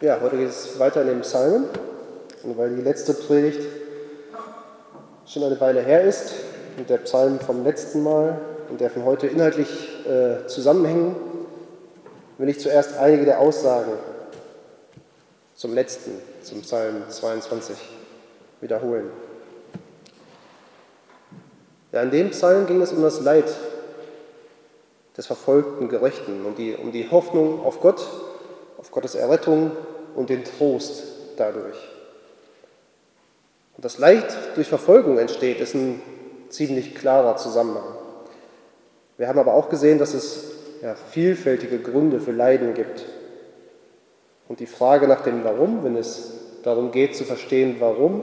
Ja, heute geht es weiter in den Psalmen. Und weil die letzte Predigt schon eine Weile her ist und der Psalm vom letzten Mal und der von heute inhaltlich äh, zusammenhängen, will ich zuerst einige der Aussagen zum letzten, zum Psalm 22 wiederholen. Ja, in dem Psalm ging es um das Leid des verfolgten Gerechten und die, um die Hoffnung auf Gott, auf Gottes Errettung und den Trost dadurch. Und das Leid durch Verfolgung entsteht, ist ein ziemlich klarer Zusammenhang. Wir haben aber auch gesehen, dass es ja, vielfältige Gründe für Leiden gibt. Und die Frage nach dem Warum, wenn es darum geht zu verstehen, warum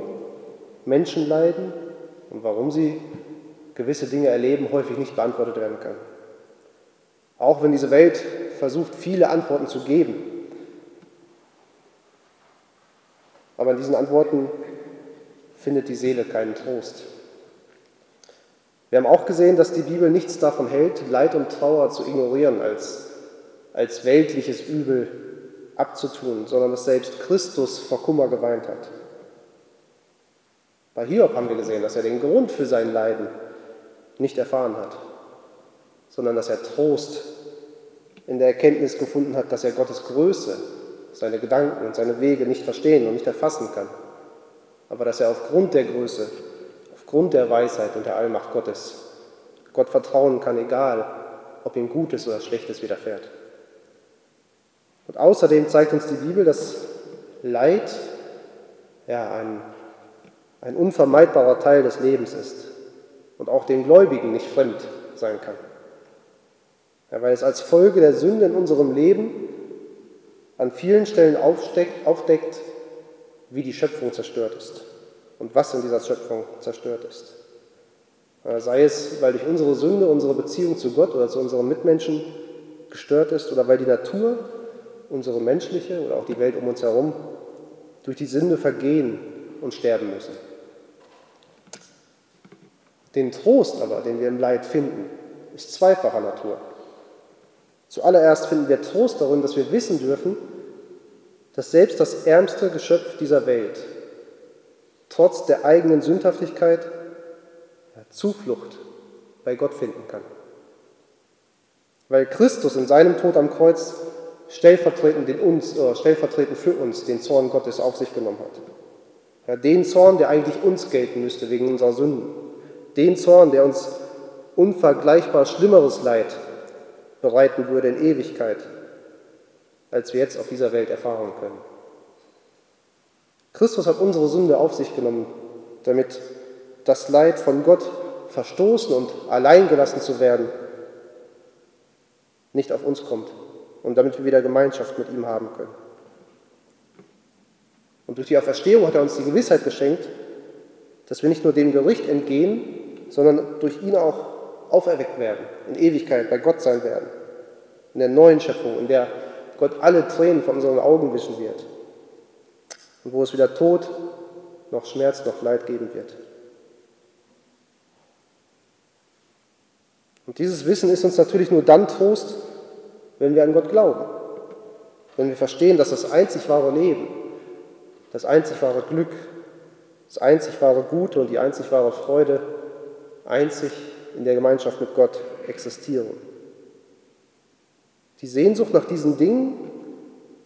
Menschen leiden und warum sie gewisse Dinge erleben, häufig nicht beantwortet werden kann. Auch wenn diese Welt versucht, viele Antworten zu geben. Aber in diesen Antworten findet die Seele keinen Trost. Wir haben auch gesehen, dass die Bibel nichts davon hält, Leid und Trauer zu ignorieren, als, als weltliches Übel abzutun, sondern dass selbst Christus vor Kummer geweint hat. Bei Hiob haben wir gesehen, dass er den Grund für sein Leiden nicht erfahren hat sondern dass er Trost in der Erkenntnis gefunden hat, dass er Gottes Größe, seine Gedanken und seine Wege nicht verstehen und nicht erfassen kann, aber dass er aufgrund der Größe, aufgrund der Weisheit und der Allmacht Gottes Gott vertrauen kann, egal ob ihm Gutes oder Schlechtes widerfährt. Und außerdem zeigt uns die Bibel, dass Leid ja, ein, ein unvermeidbarer Teil des Lebens ist und auch den Gläubigen nicht fremd sein kann. Ja, weil es als Folge der Sünde in unserem Leben an vielen Stellen aufdeckt, wie die Schöpfung zerstört ist und was in dieser Schöpfung zerstört ist. Sei es, weil durch unsere Sünde unsere Beziehung zu Gott oder zu unseren Mitmenschen gestört ist oder weil die Natur, unsere menschliche oder auch die Welt um uns herum durch die Sünde vergehen und sterben müssen. Den Trost aber, den wir im Leid finden, ist zweifacher Natur. Zuallererst finden wir Trost darin, dass wir wissen dürfen, dass selbst das ärmste Geschöpf dieser Welt trotz der eigenen Sündhaftigkeit Zuflucht bei Gott finden kann. Weil Christus in seinem Tod am Kreuz stellvertretend, den uns, äh, stellvertretend für uns den Zorn Gottes auf sich genommen hat. Ja, den Zorn, der eigentlich uns gelten müsste wegen unserer Sünden. Den Zorn, der uns unvergleichbar schlimmeres Leid bereiten würde in Ewigkeit, als wir jetzt auf dieser Welt erfahren können. Christus hat unsere Sünde auf sich genommen, damit das Leid von Gott verstoßen und alleingelassen zu werden nicht auf uns kommt und damit wir wieder Gemeinschaft mit ihm haben können. Und durch die Auferstehung hat er uns die Gewissheit geschenkt, dass wir nicht nur dem Gericht entgehen, sondern durch ihn auch auferweckt werden, in Ewigkeit bei Gott sein werden, in der neuen Schöpfung, in der Gott alle Tränen von unseren Augen wischen wird und wo es weder Tod noch Schmerz noch Leid geben wird. Und dieses Wissen ist uns natürlich nur dann Trost, wenn wir an Gott glauben, wenn wir verstehen, dass das einzig wahre Leben, das einzig wahre Glück, das einzig wahre Gute und die einzig wahre Freude einzig in der Gemeinschaft mit Gott existieren. Die Sehnsucht nach diesen Dingen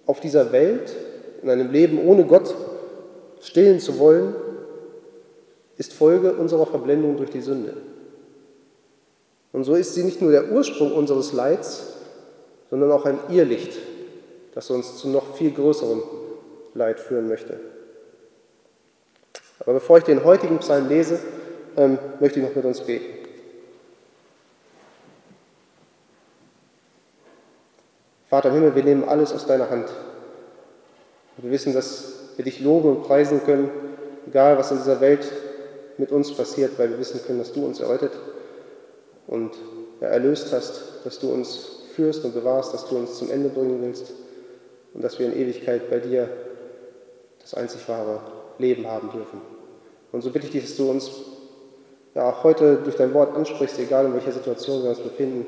auf dieser Welt, in einem Leben ohne Gott stillen zu wollen, ist Folge unserer Verblendung durch die Sünde. Und so ist sie nicht nur der Ursprung unseres Leids, sondern auch ein Irrlicht, das uns zu noch viel größerem Leid führen möchte. Aber bevor ich den heutigen Psalm lese, ähm, möchte ich noch mit uns beten. Vater im Himmel, wir nehmen alles aus deiner Hand. wir wissen, dass wir dich loben und preisen können, egal was in dieser Welt mit uns passiert, weil wir wissen können, dass du uns errettet und erlöst hast, dass du uns führst und bewahrst, dass du uns zum Ende bringen willst und dass wir in Ewigkeit bei dir das einzig wahre Leben haben dürfen. Und so bitte ich dich, dass du uns ja, auch heute durch dein Wort ansprichst, egal in welcher Situation wir uns befinden,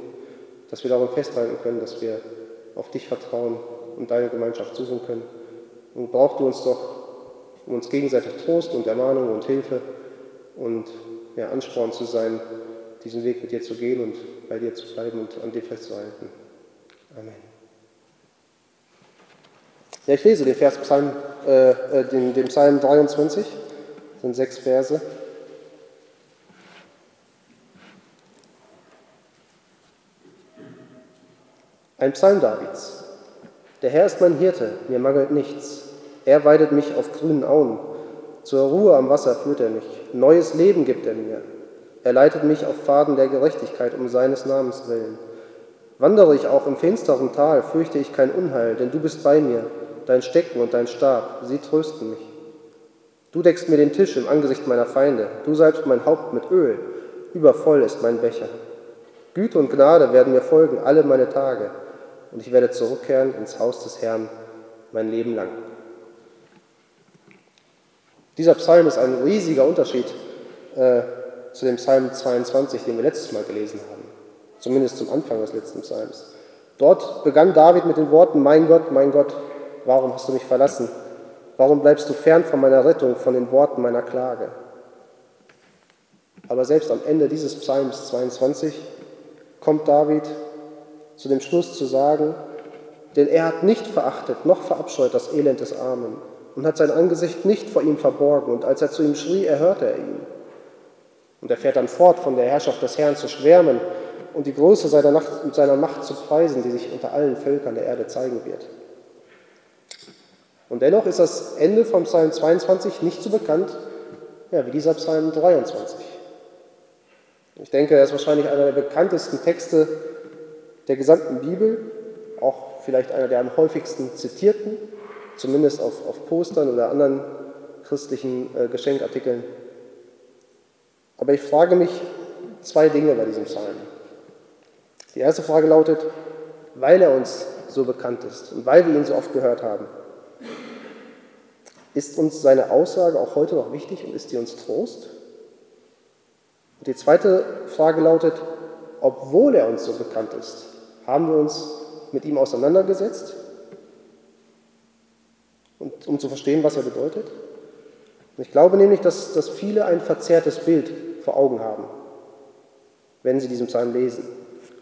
dass wir darum festhalten können, dass wir auf dich vertrauen und deine Gemeinschaft suchen können Und braucht du uns doch, um uns gegenseitig Trost und Ermahnung und Hilfe und ja, Ansporn zu sein, diesen Weg mit dir zu gehen und bei dir zu bleiben und an dir festzuhalten. Amen. Ja, ich lese den Vers Psalm, äh, äh den, den Psalm 23, das sind sechs Verse. Ein Psalm Davids. Der Herr ist mein Hirte, mir mangelt nichts. Er weidet mich auf grünen Auen. Zur Ruhe am Wasser führt er mich. Neues Leben gibt er mir. Er leitet mich auf Pfaden der Gerechtigkeit um seines Namens willen. Wandere ich auch im finsteren Tal, fürchte ich kein Unheil, denn du bist bei mir. Dein Stecken und dein Stab, sie trösten mich. Du deckst mir den Tisch im Angesicht meiner Feinde. Du salbst mein Haupt mit Öl. Übervoll ist mein Becher. Güte und Gnade werden mir folgen alle meine Tage und ich werde zurückkehren ins Haus des Herrn mein Leben lang. Dieser Psalm ist ein riesiger Unterschied äh, zu dem Psalm 22, den wir letztes Mal gelesen haben, zumindest zum Anfang des letzten Psalms. Dort begann David mit den Worten, mein Gott, mein Gott, warum hast du mich verlassen? Warum bleibst du fern von meiner Rettung, von den Worten meiner Klage? Aber selbst am Ende dieses Psalms 22 kommt David zu dem Schluss zu sagen, denn er hat nicht verachtet noch verabscheut das Elend des Armen und hat sein Angesicht nicht vor ihm verborgen. Und als er zu ihm schrie, erhörte er ihn. Und er fährt dann fort, von der Herrschaft des Herrn zu schwärmen und die Größe seiner, Nacht, seiner Macht zu preisen, die sich unter allen Völkern der Erde zeigen wird. Und dennoch ist das Ende vom Psalm 22 nicht so bekannt ja, wie dieser Psalm 23. Ich denke, er ist wahrscheinlich einer der bekanntesten Texte der gesamten Bibel, auch vielleicht einer der am häufigsten zitierten, zumindest auf, auf Postern oder anderen christlichen äh, Geschenkartikeln. Aber ich frage mich zwei Dinge bei diesem Psalm. Die erste Frage lautet, weil er uns so bekannt ist und weil wir ihn so oft gehört haben, ist uns seine Aussage auch heute noch wichtig und ist die uns Trost? Und die zweite Frage lautet, obwohl er uns so bekannt ist, haben wir uns mit ihm auseinandergesetzt, und, um zu verstehen, was er bedeutet? ich glaube nämlich, dass, dass viele ein verzerrtes Bild vor Augen haben, wenn sie diesen Psalm lesen.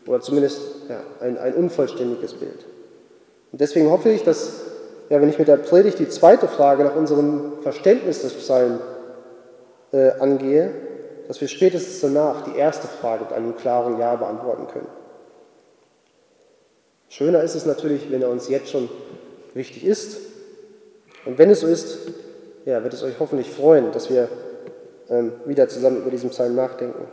Oder zumindest ja, ein, ein unvollständiges Bild. Und deswegen hoffe ich, dass, ja, wenn ich mit der Predigt die zweite Frage nach unserem Verständnis des Psalms äh, angehe, dass wir spätestens danach die erste Frage mit einem klaren Ja beantworten können. Schöner ist es natürlich, wenn er uns jetzt schon wichtig ist. Und wenn es so ist, ja, wird es euch hoffentlich freuen, dass wir ähm, wieder zusammen über diesen Psalm nachdenken.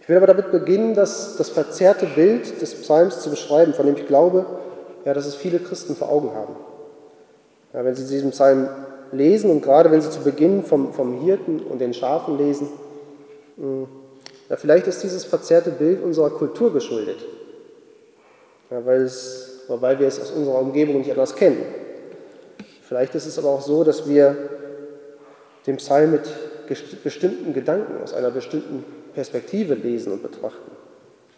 Ich will aber damit beginnen, das, das verzerrte Bild des Psalms zu beschreiben, von dem ich glaube, ja, dass es viele Christen vor Augen haben. Ja, wenn sie diesen Psalm lesen und gerade wenn sie zu Beginn vom, vom Hirten und den Schafen lesen, mh, hm, ja, vielleicht ist dieses verzerrte Bild unserer Kultur geschuldet ja, weil, es, weil wir es aus unserer Umgebung nicht anders kennen. Vielleicht ist es aber auch so, dass wir den Psalm mit bestimmten Gedanken aus einer bestimmten Perspektive lesen und betrachten,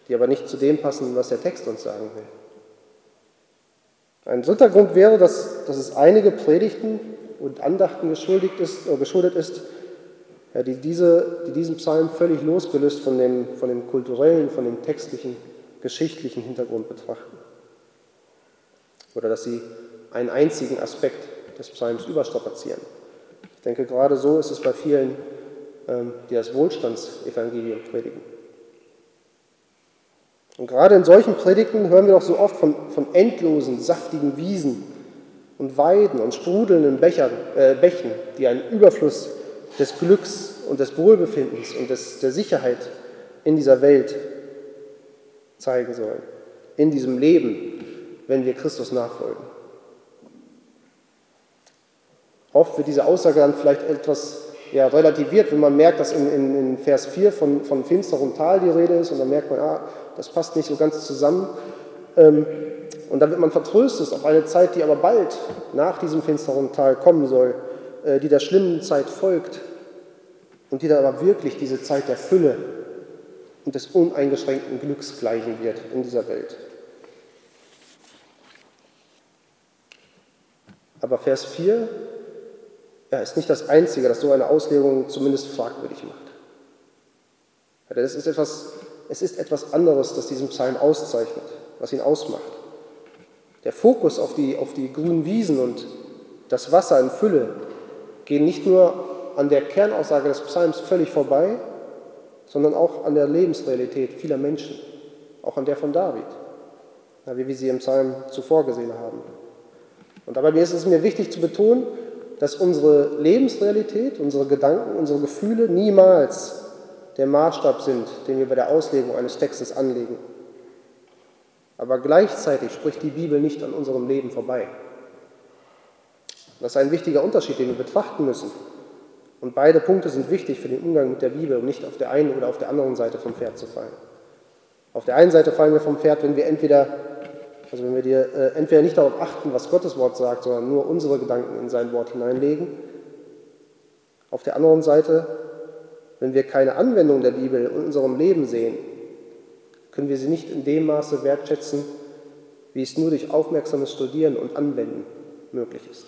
die aber nicht zu dem passen, was der Text uns sagen will. Ein dritter Grund wäre, dass, dass es einige Predigten und Andachten geschuldet ist, äh, geschuldet ist ja, die, diese, die diesen Psalm völlig losgelöst von dem, von dem kulturellen, von dem textlichen geschichtlichen Hintergrund betrachten. Oder dass sie einen einzigen Aspekt des Psalms überstrapazieren. Ich denke, gerade so ist es bei vielen, ähm, die das Wohlstandsevangelium predigen. Und gerade in solchen Predigten hören wir doch so oft von, von endlosen, saftigen Wiesen und Weiden und sprudelnden Bechern, äh, Bächen, die einen Überfluss des Glücks und des Wohlbefindens und des, der Sicherheit in dieser Welt zeigen sollen. In diesem Leben, wenn wir Christus nachfolgen. Oft wird diese Aussage dann vielleicht etwas ja, relativiert, wenn man merkt, dass in, in, in Vers 4 von, von finsterem Tal die Rede ist und dann merkt man, ah, das passt nicht so ganz zusammen. Ähm, und dann wird man vertröstet auf eine Zeit, die aber bald nach diesem finsteren Tal kommen soll, äh, die der schlimmen Zeit folgt und die dann aber wirklich diese Zeit der Fülle und des uneingeschränkten Glücks gleichen wird in dieser Welt. Aber Vers 4 ja, ist nicht das Einzige, das so eine Auslegung zumindest fragwürdig macht. Ja, es, ist etwas, es ist etwas anderes, das diesen Psalm auszeichnet, was ihn ausmacht. Der Fokus auf die, auf die grünen Wiesen und das Wasser in Fülle gehen nicht nur an der Kernaussage des Psalms völlig vorbei, sondern auch an der Lebensrealität vieler Menschen, auch an der von David, wie wir sie im Psalm zuvor gesehen haben. Und dabei ist es mir wichtig zu betonen, dass unsere Lebensrealität, unsere Gedanken, unsere Gefühle niemals der Maßstab sind, den wir bei der Auslegung eines Textes anlegen. Aber gleichzeitig spricht die Bibel nicht an unserem Leben vorbei. Das ist ein wichtiger Unterschied, den wir betrachten müssen. Und beide Punkte sind wichtig für den Umgang mit der Bibel, um nicht auf der einen oder auf der anderen Seite vom Pferd zu fallen. Auf der einen Seite fallen wir vom Pferd, wenn wir entweder, also wenn wir dir, äh, entweder nicht darauf achten, was Gottes Wort sagt, sondern nur unsere Gedanken in sein Wort hineinlegen. Auf der anderen Seite, wenn wir keine Anwendung der Bibel in unserem Leben sehen, können wir sie nicht in dem Maße wertschätzen, wie es nur durch aufmerksames Studieren und Anwenden möglich ist.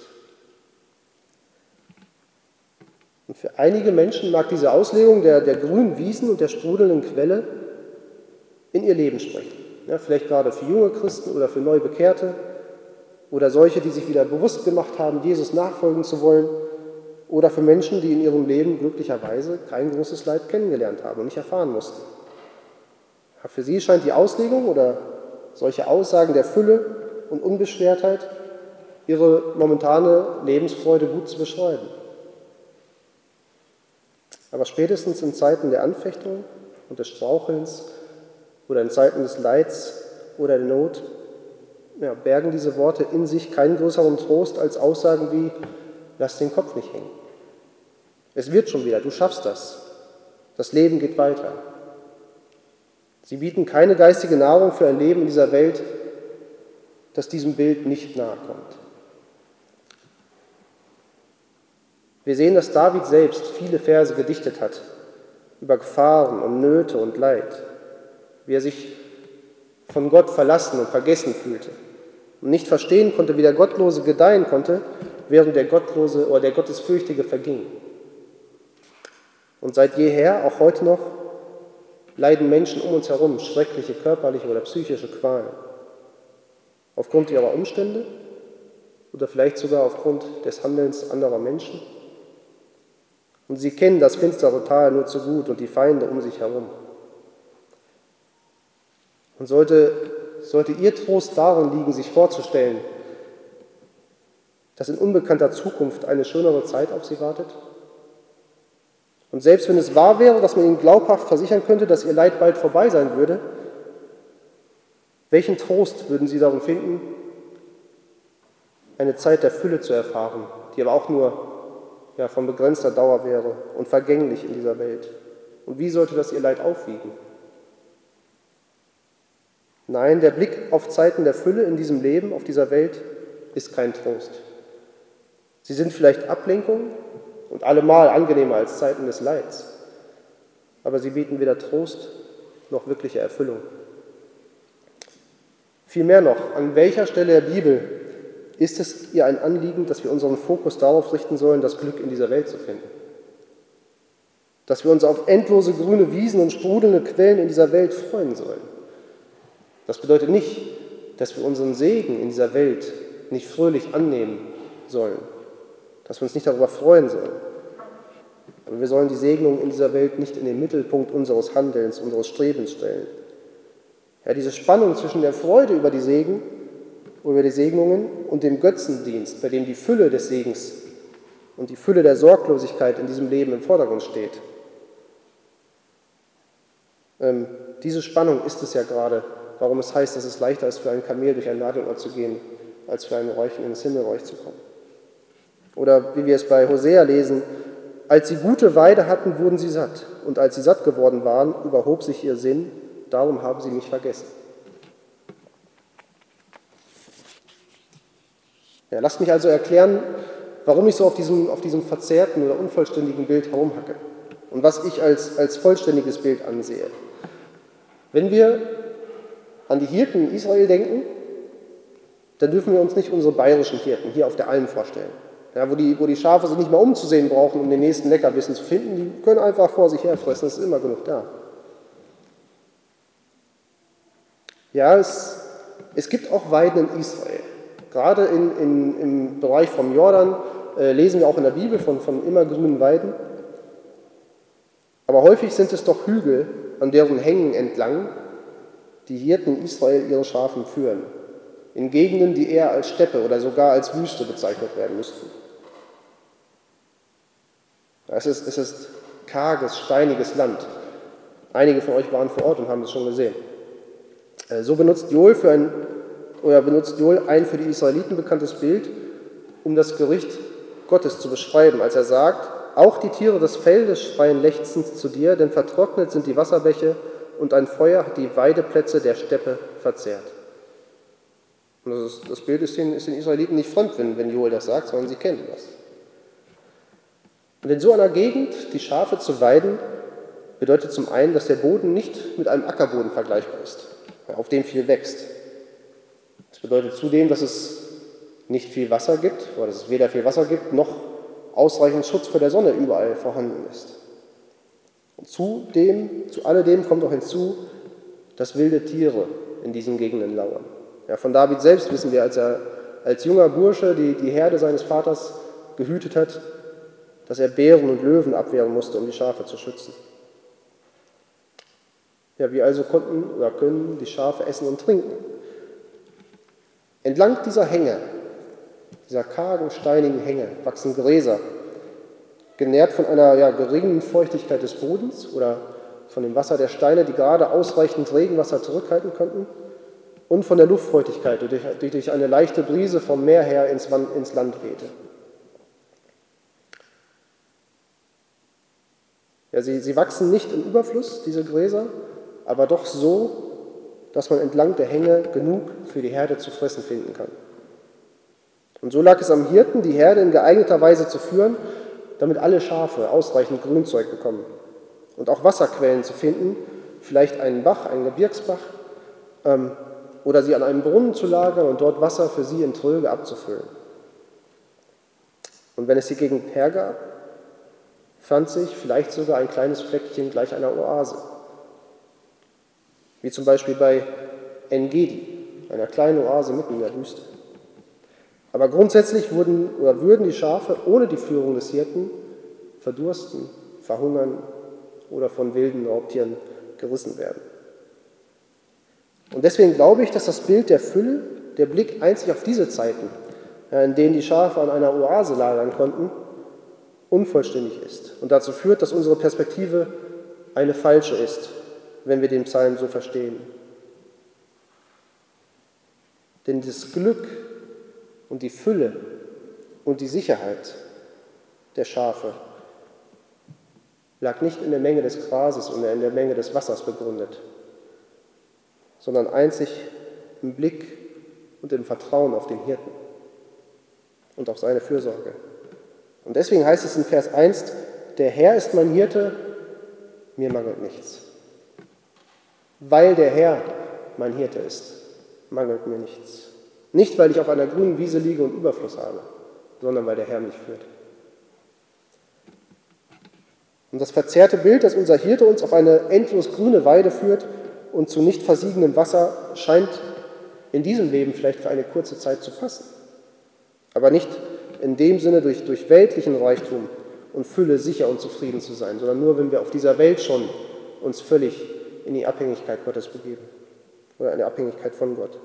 Und für einige Menschen mag diese Auslegung der, der grünen Wiesen und der sprudelnden Quelle in ihr Leben sprechen. Ja, vielleicht gerade für junge Christen oder für Neubekehrte oder solche, die sich wieder bewusst gemacht haben, Jesus nachfolgen zu wollen oder für Menschen, die in ihrem Leben glücklicherweise kein großes Leid kennengelernt haben und nicht erfahren mussten. Für sie scheint die Auslegung oder solche Aussagen der Fülle und Unbeschwertheit ihre momentane Lebensfreude gut zu beschreiben. Aber spätestens in Zeiten der Anfechtung und des Strauchelns oder in Zeiten des Leids oder der Not ja, bergen diese Worte in sich keinen größeren Trost als Aussagen wie, lass den Kopf nicht hängen. Es wird schon wieder, du schaffst das. Das Leben geht weiter. Sie bieten keine geistige Nahrung für ein Leben in dieser Welt, das diesem Bild nicht nahe kommt. Wir sehen, dass David selbst viele Verse gedichtet hat über Gefahren und Nöte und Leid, wie er sich von Gott verlassen und vergessen fühlte und nicht verstehen konnte, wie der Gottlose gedeihen konnte, während der Gottlose oder der Gottesfürchtige verging. Und seit jeher, auch heute noch, leiden Menschen um uns herum schreckliche körperliche oder psychische Qualen. Aufgrund ihrer Umstände oder vielleicht sogar aufgrund des Handelns anderer Menschen. Und sie kennen das finstere Tal nur zu gut und die Feinde um sich herum. Und sollte, sollte ihr Trost darin liegen, sich vorzustellen, dass in unbekannter Zukunft eine schönere Zeit auf sie wartet? Und selbst wenn es wahr wäre, dass man ihnen glaubhaft versichern könnte, dass ihr Leid bald vorbei sein würde, welchen Trost würden sie darin finden, eine Zeit der Fülle zu erfahren, die aber auch nur ja, von begrenzter Dauer wäre und vergänglich in dieser Welt. Und wie sollte das ihr Leid aufwiegen? Nein, der Blick auf Zeiten der Fülle in diesem Leben, auf dieser Welt, ist kein Trost. Sie sind vielleicht Ablenkung und allemal angenehmer als Zeiten des Leids, aber sie bieten weder Trost noch wirkliche Erfüllung. Vielmehr noch, an welcher Stelle der Bibel ist es ihr ein Anliegen, dass wir unseren Fokus darauf richten sollen, das Glück in dieser Welt zu finden. Dass wir uns auf endlose grüne Wiesen und sprudelnde Quellen in dieser Welt freuen sollen. Das bedeutet nicht, dass wir unseren Segen in dieser Welt nicht fröhlich annehmen sollen, dass wir uns nicht darüber freuen sollen. Aber wir sollen die Segnung in dieser Welt nicht in den Mittelpunkt unseres Handelns, unseres Strebens stellen. Ja, diese Spannung zwischen der Freude über die Segen über die Segnungen und dem Götzendienst, bei dem die Fülle des Segens und die Fülle der Sorglosigkeit in diesem Leben im Vordergrund steht. Ähm, diese Spannung ist es ja gerade, warum es heißt, dass es leichter ist, für ein Kamel durch ein Nadelöhr zu gehen, als für einen Räuchen ins Himmelreich zu kommen. Oder wie wir es bei Hosea lesen, als sie gute Weide hatten, wurden sie satt. Und als sie satt geworden waren, überhob sich ihr Sinn, darum haben sie mich vergessen. Ja, lasst mich also erklären, warum ich so auf diesem, auf diesem verzerrten oder unvollständigen Bild herumhacke und was ich als, als vollständiges Bild ansehe. Wenn wir an die Hirten in Israel denken, dann dürfen wir uns nicht unsere bayerischen Hirten hier auf der Alm vorstellen. Ja, wo, die, wo die Schafe sich nicht mal umzusehen brauchen, um den nächsten Leckerbissen zu finden, die können einfach vor sich herfressen, es ist immer genug da. Ja, es, es gibt auch Weiden in Israel. Gerade in, in, im Bereich vom Jordan äh, lesen wir auch in der Bibel von, von immergrünen Weiden. Aber häufig sind es doch Hügel, an deren Hängen entlang die Hirten Israel ihre Schafen führen. In Gegenden, die eher als Steppe oder sogar als Wüste bezeichnet werden müssten. Es ist, es ist karges, steiniges Land. Einige von euch waren vor Ort und haben es schon gesehen. Äh, so benutzt Joel, für ein, oder benutzt Joel ein für die Israeliten bekanntes Bild, um das Gericht Gottes zu beschreiben, als er sagt, auch die Tiere des Feldes schreien lechzend zu dir, denn vertrocknet sind die Wasserbäche und ein Feuer hat die Weideplätze der Steppe verzehrt. Und das, ist, das Bild ist den, ist den, Israeliten nicht fremd, wenn, wenn Joel das sagt, sondern sie kennen das. Und in so einer Gegend die Schafe zu weiden, bedeutet zum einen, dass der Boden nicht mit einem Ackerboden vergleichbar ist, auf dem viel wächst. Das bedeutet zudem, dass es nicht viel Wasser gibt, oder dass es weder viel Wasser gibt, noch ausreichend Schutz vor der Sonne überall vorhanden ist. Und zudem, zu alledem kommt auch hinzu, dass wilde Tiere in diesen Gegenden lauern. Ja, von David selbst wissen wir, als er als junger Bursche die, die Herde seines Vaters gehütet hat, dass er Bären und Löwen abwehren musste, um die Schafe zu schützen. Ja, wir also konnten oder können die Schafe essen und trinken. Entlang dieser Hänge dieser kargen, steinigen Hänge wachsen Gräser, genährt von einer ja, geringen Feuchtigkeit des Bodens oder von dem Wasser der Steine, die gerade ausreichend Regenwasser zurückhalten konnten, und von der Luftfeuchtigkeit, die durch eine leichte Brise vom Meer her ins, ins Land wehte. Ja, sie, sie wachsen nicht im Überfluss, diese Gräser, aber doch so, dass man entlang der Hänge genug für die Herde zu fressen finden kann. Und so lag es am Hirten, die Herde in geeigneter Weise zu führen, damit alle Schafe ausreichend Grünzeug bekommen. Und auch Wasserquellen zu finden, vielleicht einen Bach, einen Gebirgsbach, ähm, oder sie an einem Brunnen zu lagern und dort Wasser für sie in Tröge abzufüllen. Und wenn es die Gegend hergab, fand sich vielleicht sogar ein kleines Fleckchen gleich einer Oase. Wie zum Beispiel bei Engedi, einer kleinen Oase mitten in der Wüste. Aber grundsätzlich wurden, oder würden die Schafe ohne die Führung des Hirten verdursten, verhungern oder von wilden Raubtieren gerissen werden. Und deswegen glaube ich, dass das Bild der Fülle, der Blick einzig auf diese Zeiten, in denen die Schafe an einer Oase lagern konnten, unvollständig ist und dazu führt, dass unsere Perspektive eine falsche ist, wenn wir den Psalm so verstehen. Denn das Glück, und die Fülle und die Sicherheit der Schafe lag nicht in der Menge des Grases oder in der Menge des Wassers begründet, sondern einzig im Blick und im Vertrauen auf den Hirten und auf seine Fürsorge. Und deswegen heißt es in Vers 1, der Herr ist mein Hirte, mir mangelt nichts. Weil der Herr mein Hirte ist, mangelt mir nichts. Nicht, weil ich auf einer grünen Wiese liege und Überfluss habe, sondern weil der Herr mich führt. Und das verzerrte Bild, dass unser Hirte uns auf eine endlos grüne Weide führt und zu nicht versiegendem Wasser, scheint in diesem Leben vielleicht für eine kurze Zeit zu passen. Aber nicht in dem Sinne durch, durch weltlichen Reichtum und Fülle sicher und zufrieden zu sein, sondern nur, wenn wir auf dieser Welt schon uns völlig in die Abhängigkeit Gottes begeben oder in die Abhängigkeit von Gott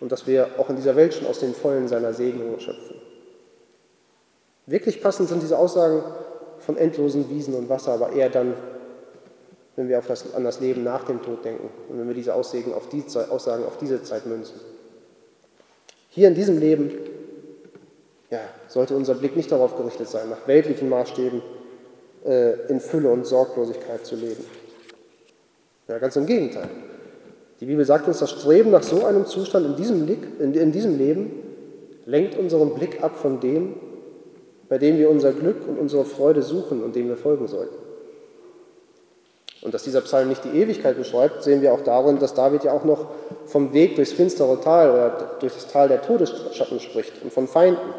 und dass wir auch in dieser Welt schon aus den Vollen seiner Segnungen schöpfen. Wirklich passend sind diese Aussagen von endlosen Wiesen und Wasser, aber eher dann, wenn wir auf das, an das Leben nach dem Tod denken und wenn wir diese Aussagen auf, die, Aussagen auf diese Zeit münzen. Hier in diesem Leben ja, sollte unser Blick nicht darauf gerichtet sein, nach weltlichen Maßstäben äh, in Fülle und Sorglosigkeit zu leben. Ja, ganz im Gegenteil. Die Bibel sagt uns, das Streben nach so einem Zustand in diesem, Blick, in, in diesem Leben lenkt unseren Blick ab von dem, bei dem wir unser Glück und unsere Freude suchen und dem wir folgen sollten. Und dass dieser Psalm nicht die Ewigkeit beschreibt, sehen wir auch darin, dass David ja auch noch vom Weg durchs finstere Tal oder durch das Tal der Todesschatten spricht und von Feinden.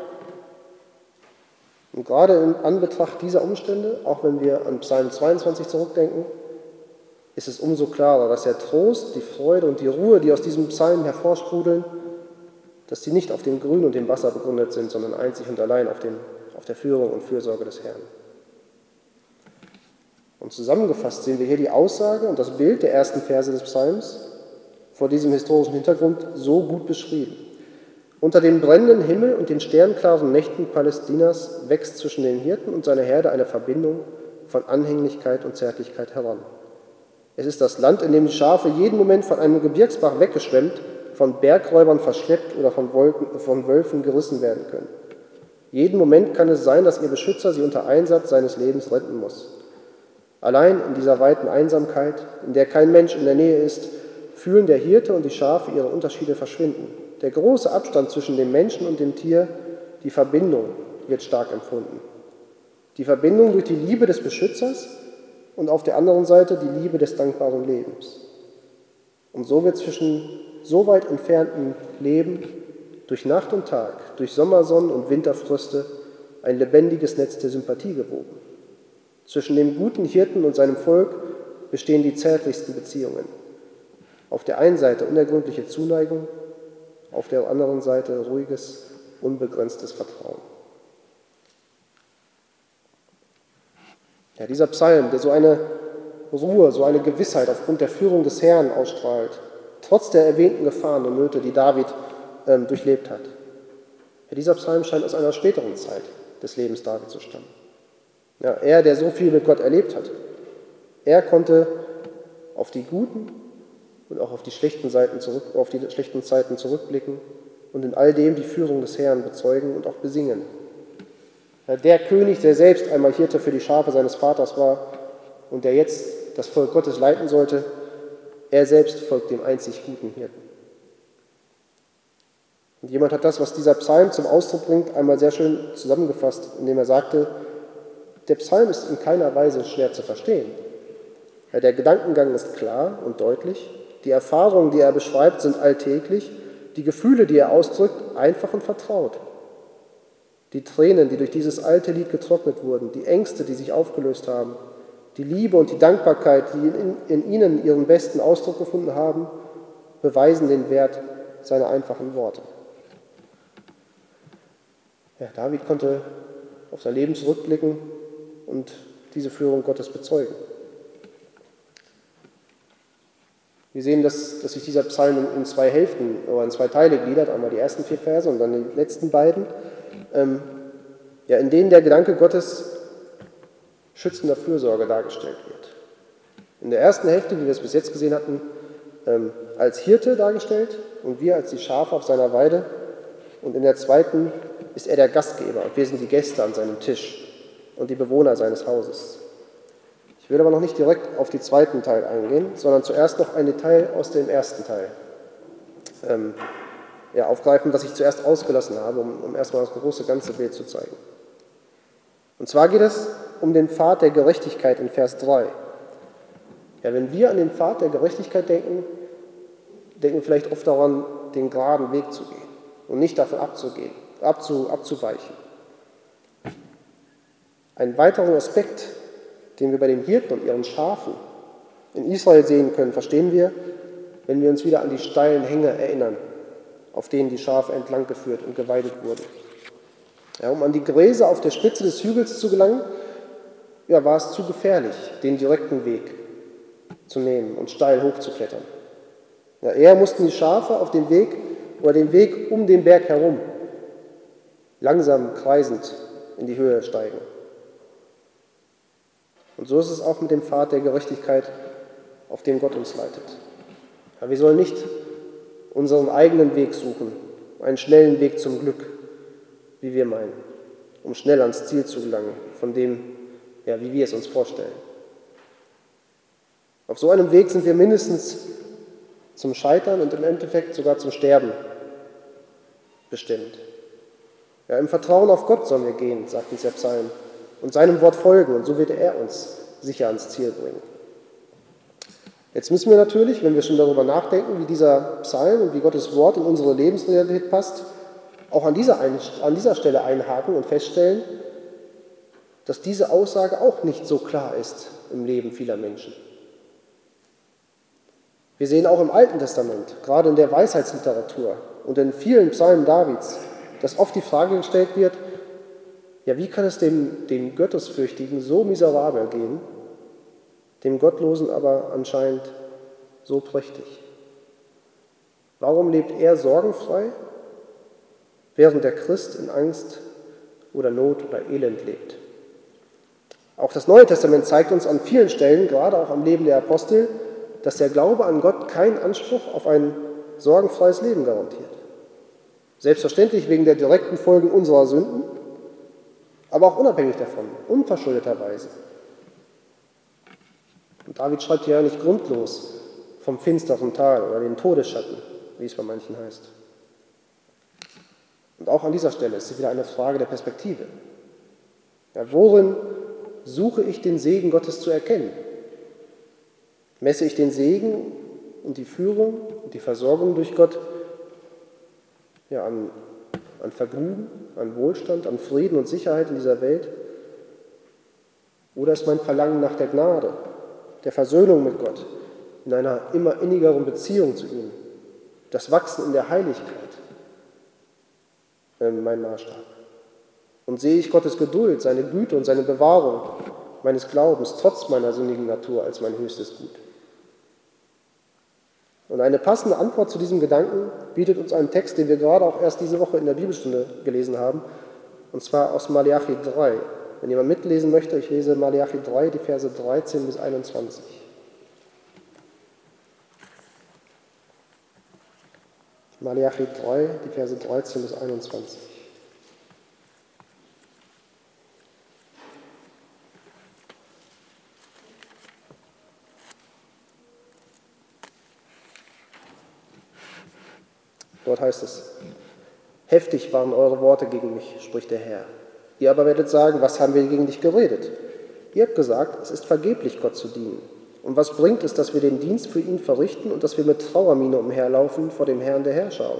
Und gerade in Anbetracht dieser Umstände, auch wenn wir an Psalm 22 zurückdenken, ist es umso klarer, dass der Trost, die Freude und die Ruhe, die aus diesem Psalm hervorsprudeln, dass sie nicht auf dem Grün und dem Wasser begründet sind, sondern einzig und allein auf, dem, auf der Führung und Fürsorge des Herrn. Und zusammengefasst sehen wir hier die Aussage und das Bild der ersten Verse des Psalms vor diesem historischen Hintergrund so gut beschrieben. Unter dem brennenden Himmel und den sternklaren Nächten Palästinas wächst zwischen den Hirten und seiner Herde eine Verbindung von Anhänglichkeit und Zärtlichkeit heran. Es ist das Land, in dem die Schafe jeden Moment von einem Gebirgsbach weggeschwemmt, von Bergräubern verschleppt oder von, Wolken, von Wölfen gerissen werden können. Jeden Moment kann es sein, dass ihr Beschützer sie unter Einsatz seines Lebens retten muss. Allein in dieser weiten Einsamkeit, in der kein Mensch in der Nähe ist, fühlen der Hirte und die Schafe ihre Unterschiede verschwinden. Der große Abstand zwischen dem Menschen und dem Tier, die Verbindung wird stark empfunden. Die Verbindung durch die Liebe des Beschützers und auf der anderen Seite die Liebe des dankbaren Lebens. Und so wird zwischen so weit entfernten Leben durch Nacht und Tag, durch Sommersonnen und Winterfröste ein lebendiges Netz der Sympathie gewoben. Zwischen dem guten Hirten und seinem Volk bestehen die zärtlichsten Beziehungen. Auf der einen Seite unergründliche Zuneigung, auf der anderen Seite ruhiges, unbegrenztes Vertrauen. Ja, dieser Psalm, der so eine Ruhe, so eine Gewissheit aufgrund der Führung des Herrn ausstrahlt, trotz der erwähnten Gefahren und Nöte, die David ähm, durchlebt hat. Ja, dieser Psalm scheint aus einer späteren Zeit des Lebens David zu stammen. Ja, er, der so viel mit Gott erlebt hat, er konnte auf die guten und auch auf die schlechten, Seiten zurück, auf die schlechten Zeiten zurückblicken und in all dem die Führung des Herrn bezeugen und auch besingen. Der König, der selbst einmal Hirte für die Schafe seines Vaters war und der jetzt das Volk Gottes leiten sollte, er selbst folgt dem einzig guten Hirten. Und jemand hat das, was dieser Psalm zum Ausdruck bringt, einmal sehr schön zusammengefasst, indem er sagte, der Psalm ist in keiner Weise schwer zu verstehen. Der Gedankengang ist klar und deutlich, die Erfahrungen, die er beschreibt, sind alltäglich, die Gefühle, die er ausdrückt, einfach und vertraut. Die Tränen, die durch dieses alte Lied getrocknet wurden, die Ängste, die sich aufgelöst haben, die Liebe und die Dankbarkeit, die in, ihnen ihren besten Ausdruck gefunden haben, beweisen den Wert seiner einfachen Worte. Ja, David konnte auf sein Leben zurückblicken und diese Führung Gottes bezeugen. Wir sehen, dass, dass sich dieser Psalm in zwei Hälften oder in zwei Teile gliedert, einmal die ersten vier Verse und dann die letzten beiden ähm, ja, in denen der Gedanke Gottes schützender Fürsorge dargestellt wird. In der ersten Hälfte, wie wir es bis jetzt gesehen hatten, ähm, als Hirte dargestellt und wir als die Schafe auf seiner Weide. Und in der zweiten ist er der Gastgeber und wir sind die Gäste an seinem Tisch und die Bewohner seines Hauses. Ich will aber noch nicht direkt auf den zweiten Teil eingehen, sondern zuerst noch ein Detail aus dem ersten Teil. Ähm, ja, aufgreifen, was ich zuerst ausgelassen habe, um, um erstmal das große ganze Bild zu zeigen. Und zwar geht es um den Pfad der Gerechtigkeit in Vers 3. Ja, wenn wir an den Pfad der Gerechtigkeit denken, denken wir vielleicht oft daran, den geraden Weg zu gehen und nicht davon abzugehen, abzu, abzuweichen. Ein weiterer Aspekt, den wir bei den Hirten und ihren Schafen in Israel sehen können, verstehen wir, wenn wir uns wieder an die steilen Hänge erinnern, auf denen die Schafe entlang geführt und geweidet wurden. Ja, um an die Gräser auf der Spitze des Hügels zu gelangen, ja, war es zu gefährlich, den direkten Weg zu nehmen und steil hochzuklettern. Ja, eher mussten die Schafe auf dem Weg oder den Weg um den Berg herum langsam kreisend in die Höhe steigen. Und so ist es auch mit dem Pfad der Gerechtigkeit, auf dem Gott uns leitet. Ja, wir sollen nicht unseren eigenen Weg suchen, einen schnellen Weg zum Glück, wie wir meinen, um schnell ans Ziel zu gelangen, von dem, ja, wie wir es uns vorstellen. Auf so einem Weg sind wir mindestens zum Scheitern und im Endeffekt sogar zum Sterben bestimmt. Ja, Im Vertrauen auf Gott sollen wir gehen, sagt uns der Psalm, und seinem Wort folgen, und so wird er uns sicher ans Ziel bringen. Jetzt müssen wir natürlich, wenn wir schon darüber nachdenken, wie dieser Psalm und wie Gottes Wort in unsere Lebensrealität passt, auch an dieser, an dieser Stelle einhaken und feststellen, dass diese Aussage auch nicht so klar ist im Leben vieler Menschen. Wir sehen auch im Alten Testament, gerade in der Weisheitsliteratur und in vielen Psalmen Davids, dass oft die Frage gestellt wird, ja, wie kann es dem, dem Gottesfürchtigen so miserabel gehen, dem Gottlosen aber anscheinend so prächtig? Warum lebt er sorgenfrei, während der Christ in Angst oder Not oder Elend lebt? Auch das Neue Testament zeigt uns an vielen Stellen, gerade auch am Leben der Apostel, dass der Glaube an Gott keinen Anspruch auf ein sorgenfreies Leben garantiert. Selbstverständlich wegen der direkten Folgen unserer Sünden, aber auch unabhängig davon, unverschuldeterweise. Und David schreibt hier ja nicht grundlos vom finsteren Tal oder den Todesschatten, wie es bei manchen heißt. Und auch an dieser Stelle ist es wieder eine Frage der Perspektive. Ja, worin suche ich den Segen Gottes zu erkennen? Messe ich den Segen und die Führung und die Versorgung durch Gott ja, an, an Vergnügen, an Wohlstand, an Frieden und Sicherheit in dieser Welt? Oder ist mein Verlangen nach der Gnade, der Versöhnung mit Gott, in einer immer innigeren Beziehung zu ihm, das Wachsen in der Heiligkeit äh, mein Maßstab? Und sehe ich Gottes Geduld, seine Güte und seine Bewahrung meines Glaubens trotz meiner sündigen Natur als mein höchstes Gut? Und eine passende Antwort zu diesem Gedanken bietet uns ein Text, den wir gerade auch erst diese Woche in der Bibelstunde gelesen haben, und zwar aus Malachi 3. Wenn jemand mitlesen möchte, ich lese Malachi 3, die Verse 13 bis 21. Malachi 3, die Verse 13 bis 21. Dort heißt es, heftig waren eure Worte gegen mich, spricht der Herr. Ihr aber werdet sagen, was haben wir gegen dich geredet? Ihr habt gesagt, es ist vergeblich, Gott zu dienen. Und was bringt es, dass wir den Dienst für ihn verrichten und dass wir mit Trauermine umherlaufen vor dem Herrn der Herrscher?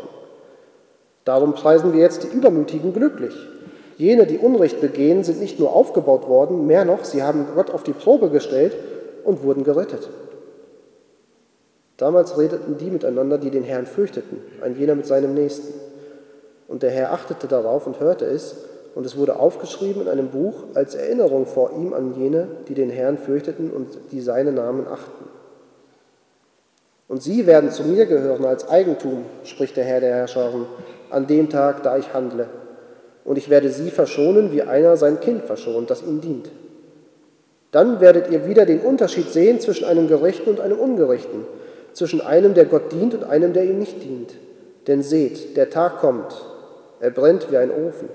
Darum preisen wir jetzt die Übermütigen glücklich. Jene, die Unrecht begehen, sind nicht nur aufgebaut worden, mehr noch, sie haben Gott auf die Probe gestellt und wurden gerettet. Damals redeten die miteinander, die den Herrn fürchteten, ein jener mit seinem Nächsten. Und der Herr achtete darauf und hörte es, und es wurde aufgeschrieben in einem Buch als Erinnerung vor ihm an jene, die den Herrn fürchteten und die seine Namen achten. Und sie werden zu mir gehören als Eigentum, spricht der Herr der Herrscharen, an dem Tag, da ich handle. Und ich werde sie verschonen, wie einer sein Kind verschont, das ihm dient. Dann werdet ihr wieder den Unterschied sehen zwischen einem Gerechten und einem Ungerechten zwischen einem, der Gott dient und einem, der ihm nicht dient. Denn seht, der Tag kommt, er brennt wie ein Ofen.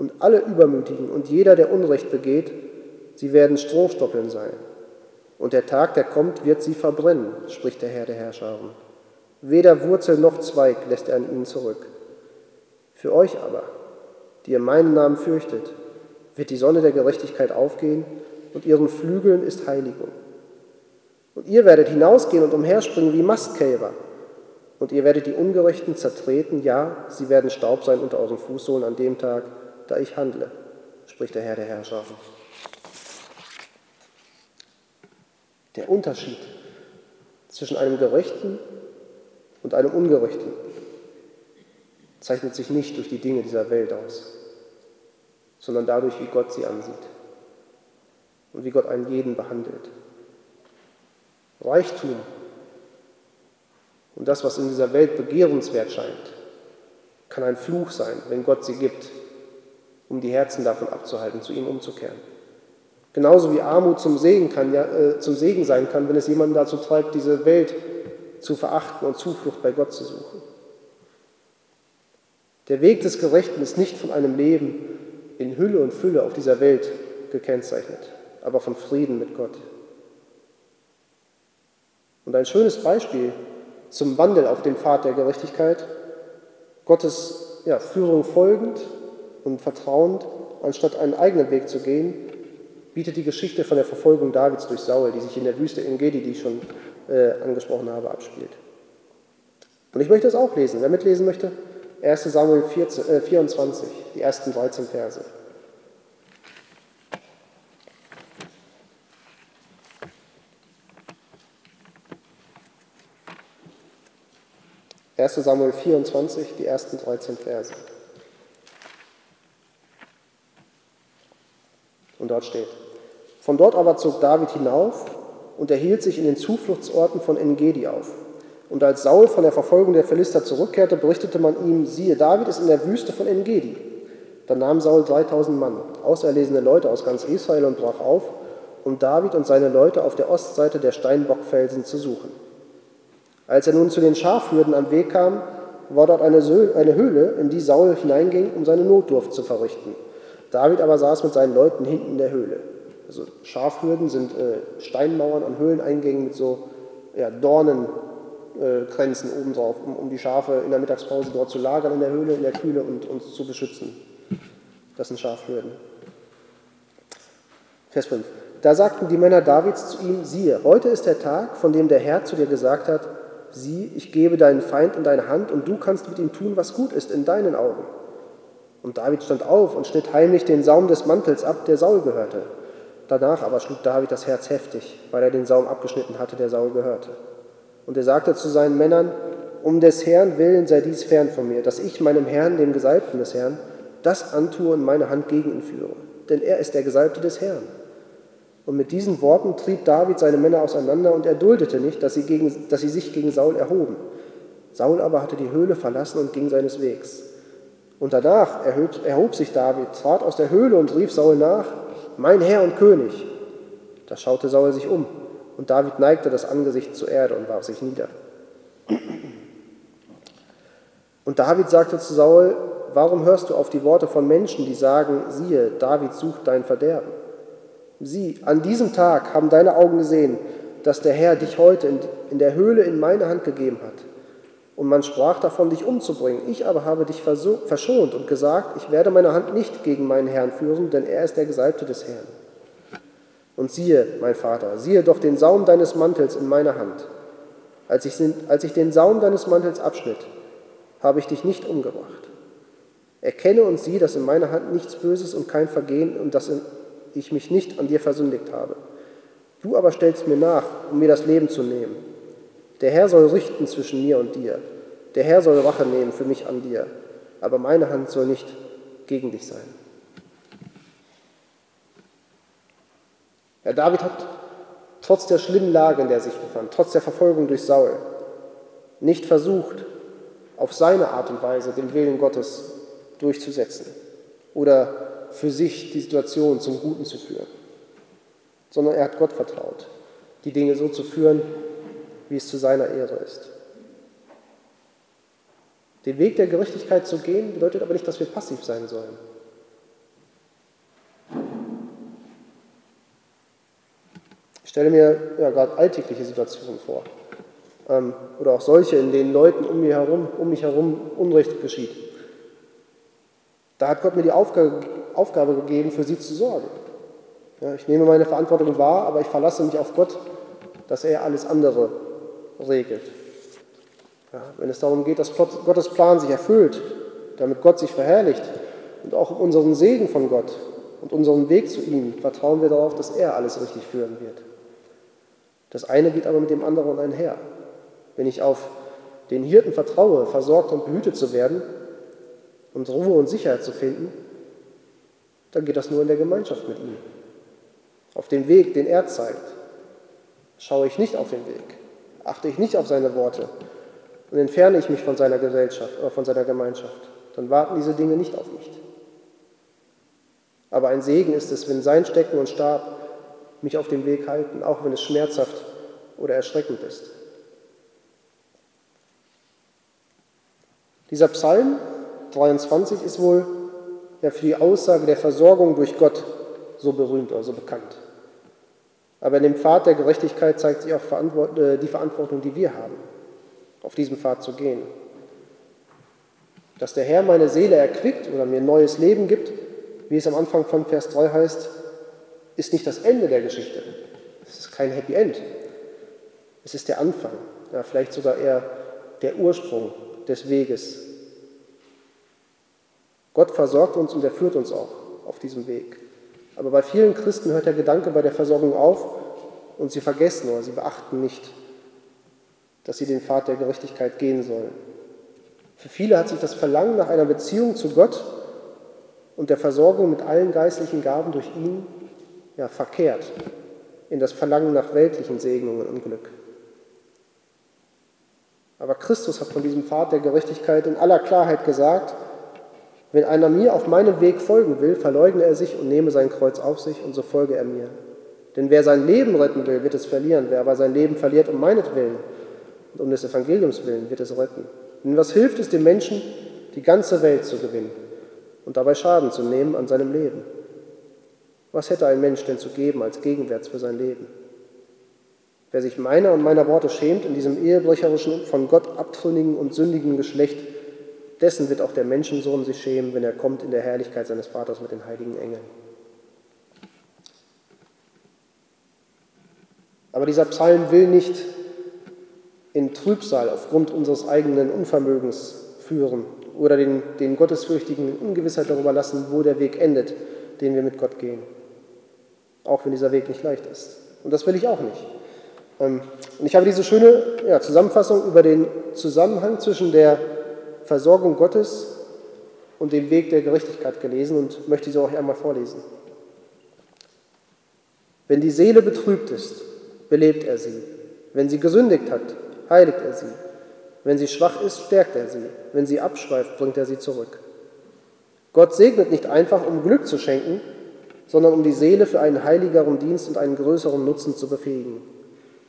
Und alle Übermütigen und jeder, der Unrecht begeht, sie werden Strohstoppeln sein. Und der Tag, der kommt, wird sie verbrennen, spricht der Herr der Herrscharen. Weder Wurzel noch Zweig lässt er an ihnen zurück. Für euch aber, die ihr meinen Namen fürchtet, wird die Sonne der Gerechtigkeit aufgehen und ihren Flügeln ist Heiligung. Und ihr werdet hinausgehen und umherspringen wie Mastkälber. Und ihr werdet die Ungerechten zertreten, ja, sie werden Staub sein unter euren Fußsohlen an dem Tag, da ich handle, spricht der Herr der Herrscher. Der Unterschied zwischen einem Gerechten und einem Ungerechten zeichnet sich nicht durch die Dinge dieser Welt aus, sondern dadurch, wie Gott sie ansieht und wie Gott einen jeden behandelt. Reichtum und das, was in dieser Welt begehrenswert scheint, kann ein Fluch sein, wenn Gott sie gibt, um die Herzen davon abzuhalten, zu ihm umzukehren. Genauso wie Armut zum Segen, kann, ja, äh, zum Segen sein kann, wenn es jemanden dazu treibt, diese Welt zu verachten und Zuflucht bei Gott zu suchen. Der Weg des Gerechten ist nicht von einem Leben in Hülle und Fülle auf dieser Welt gekennzeichnet, aber von Frieden mit Gott. Und ein schönes Beispiel zum Wandel auf dem Pfad der Gerechtigkeit, Gottes ja, Führung folgend und vertrauend, anstatt einen eigenen Weg zu gehen, bietet die Geschichte von der Verfolgung Davids durch Saul, die sich in der Wüste in Gedi, die ich schon äh, angesprochen habe, abspielt. Und ich möchte es auch lesen. Wer mitlesen möchte, 1 Samuel 14, äh, 24, die ersten 13 Verse. 1 Samuel 24, die ersten 13 Verse. Und dort steht, von dort aber zog David hinauf und erhielt sich in den Zufluchtsorten von Engedi auf. Und als Saul von der Verfolgung der Philister zurückkehrte, berichtete man ihm, siehe, David ist in der Wüste von Engedi. Dann nahm Saul 3000 Mann, auserlesene Leute aus ganz Israel und brach auf, um David und seine Leute auf der Ostseite der Steinbockfelsen zu suchen. Als er nun zu den Schafhürden am Weg kam, war dort eine, Höhle, in die Saul hineinging, um seine Notdurft zu verrichten. David aber saß mit seinen Leuten hinten in der Höhle. Also Schafhürden sind äh, Steinmauern an Höhleneingängen mit so ja, Dornengrenzen äh, obendrauf, um, um die Schafe in der Mittagspause dort zu lagern in der Höhle, in der Kühle und uns zu beschützen. Das sind Schafhürden. Vers 5. Da sagten die Männer Davids zu ihm, siehe, heute ist der Tag, von dem der Herr zu dir gesagt hat, sieh, ich gebe deinen Feind in deine Hand und du kannst mit ihm tun, was gut ist in deinen Augen. Und David stand auf und schnitt heimlich den Saum des Mantels ab, der Saul gehörte. Danach aber schlug David das Herz heftig, weil er den Saum abgeschnitten hatte, der Saul gehörte. Und er sagte zu seinen Männern, um des Herrn willen sei dies fern von mir, dass ich meinem Herrn, dem Gesalbten des Herrn, das antue und meine Hand gegen ihn führe. Denn er ist der Gesalbte des Herrn. Und mit diesen Worten trieb David seine Männer auseinander und er duldete nicht, dass sie, gegen, dass sie sich gegen Saul erhoben. Saul aber hatte die Höhle verlassen und ging seines Wegs. Und danach erhob, erhob sich David, trat aus der Höhle und rief Saul nach, mein Herr und König. Da schaute Saul sich um und David neigte das Angesicht zur Erde und warf sich nieder. Und David sagte zu Saul, warum hörst du auf die Worte von Menschen, die sagen, siehe, David sucht dein Verderben? Sieh, an diesem Tag haben deine Augen gesehen, dass der Herr dich heute in der Höhle in meine Hand gegeben hat. Und man sprach davon, dich umzubringen. Ich aber habe dich verschont und gesagt, ich werde meine Hand nicht gegen meinen Herrn führen, denn er ist der Gesalbte des Herrn. Und siehe, mein Vater, siehe doch den Saum deines Mantels in meiner Hand. Als ich, als ich den Saum deines Mantels abschnitt, habe ich dich nicht umgebracht. Erkenne und sieh, dass in meiner Hand nichts Böses und kein Vergehen und dass ich mich nicht an dir versündigt habe. Du aber stellst mir nach, um mir das Leben zu nehmen. Der Herr soll richten zwischen mir und dir. Der Herr soll Rache nehmen für mich an dir. Aber meine Hand soll nicht gegen dich sein. Herr David hat trotz der schlimmen Lage, in der er sich befand, trotz der Verfolgung durch Saul, nicht versucht, auf seine Art und Weise den Willen Gottes durchzusetzen oder für sich die Situation zum Guten zu führen, sondern er hat Gott vertraut, die Dinge so zu führen, wie es zu seiner Ehre ist. Den Weg der Gerechtigkeit zu gehen, bedeutet aber nicht, dass wir passiv sein sollen. Ich stelle mir ja, gerade alltägliche Situationen vor. Ähm, oder auch solche, in denen Leuten um mich herum, um mich herum Unrecht geschieht. Da hat Gott mir die Aufgabe, Aufgabe gegeben, für sie zu sorgen. Ja, ich nehme meine Verantwortung wahr, aber ich verlasse mich auf Gott, dass er alles andere regelt. Ja, wenn es darum geht, dass Gottes Plan sich erfüllt, damit Gott sich verherrlicht und auch unseren Segen von Gott und unseren Weg zu ihm, vertrauen wir darauf, dass er alles richtig führen wird. Das eine geht aber mit dem anderen einher. Wenn ich auf den Hirten vertraue, versorgt und behütet zu werden, und Ruhe und Sicherheit zu finden, dann geht das nur in der Gemeinschaft mit ihm. Auf dem Weg, den er zeigt, schaue ich nicht auf den Weg, achte ich nicht auf seine Worte und entferne ich mich von seiner Gesellschaft oder von seiner Gemeinschaft, dann warten diese Dinge nicht auf mich. Aber ein Segen ist es, wenn sein Stecken und Stab mich auf dem Weg halten, auch wenn es schmerzhaft oder erschreckend ist. Dieser Psalm 23 ist wohl ja für die Aussage der Versorgung durch Gott so berühmt oder so bekannt. Aber in dem Pfad der Gerechtigkeit zeigt sich auch äh, die Verantwortung, die wir haben, auf diesem Pfad zu gehen. Dass der Herr meine Seele erquickt oder mir neues Leben gibt, wie es am Anfang von Vers 3 heißt, ist nicht das Ende der Geschichte. Es ist kein Happy End. Es ist der Anfang, ja, vielleicht sogar eher der Ursprung des Weges. Gott versorgt uns und er führt uns auch auf diesem Weg. Aber bei vielen Christen hört der Gedanke bei der Versorgung auf und sie vergessen oder sie beachten nicht, dass sie den Pfad der Gerechtigkeit gehen sollen. Für viele hat sich das Verlangen nach einer Beziehung zu Gott und der Versorgung mit allen geistlichen Gaben durch ihn ja, verkehrt in das Verlangen nach weltlichen Segnungen und Glück. Aber Christus hat von diesem Pfad der Gerechtigkeit in aller Klarheit gesagt, wenn einer mir auf meinem Weg folgen will, verleugne er sich und nehme sein Kreuz auf sich und so folge er mir. Denn wer sein Leben retten will, wird es verlieren. Wer aber sein Leben verliert um meinetwillen und um des Evangeliums willen, wird es retten. Denn was hilft es dem Menschen, die ganze Welt zu gewinnen und dabei Schaden zu nehmen an seinem Leben? Was hätte ein Mensch denn zu geben als Gegenwert für sein Leben? Wer sich meiner und meiner Worte schämt in diesem ehebrecherischen, von Gott abtrünnigen und sündigen Geschlecht, dessen wird auch der Menschensohn sich schämen, wenn er kommt in der Herrlichkeit seines Vaters mit den heiligen Engeln. Aber dieser Psalm will nicht in Trübsal aufgrund unseres eigenen Unvermögens führen oder den, den Gottesfürchtigen in Ungewissheit darüber lassen, wo der Weg endet, den wir mit Gott gehen auch wenn dieser Weg nicht leicht ist. Und das will ich auch nicht. Ähm, und ich habe diese schöne ja, Zusammenfassung über den Zusammenhang zwischen der Versorgung Gottes und dem Weg der Gerechtigkeit gelesen und möchte sie auch einmal vorlesen. Wenn die Seele betrübt ist, belebt er sie. Wenn sie gesündigt hat, heiligt er sie. Wenn sie schwach ist, stärkt er sie. Wenn sie abschweift, bringt er sie zurück. Gott segnet nicht einfach, um Glück zu schenken, sondern um die Seele für einen heiligeren Dienst und einen größeren Nutzen zu befähigen.